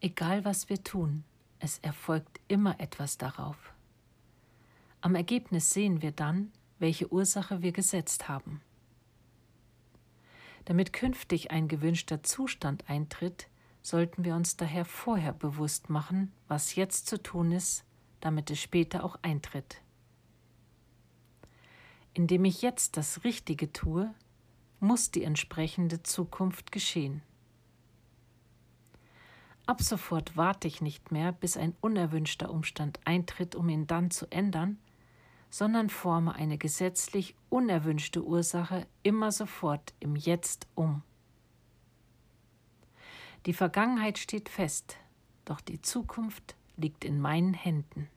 Egal was wir tun, es erfolgt immer etwas darauf. Am Ergebnis sehen wir dann, welche Ursache wir gesetzt haben. Damit künftig ein gewünschter Zustand eintritt, sollten wir uns daher vorher bewusst machen, was jetzt zu tun ist, damit es später auch eintritt. Indem ich jetzt das Richtige tue, muss die entsprechende Zukunft geschehen. Ab sofort warte ich nicht mehr, bis ein unerwünschter Umstand eintritt, um ihn dann zu ändern, sondern forme eine gesetzlich unerwünschte Ursache immer sofort im Jetzt um. Die Vergangenheit steht fest, doch die Zukunft liegt in meinen Händen.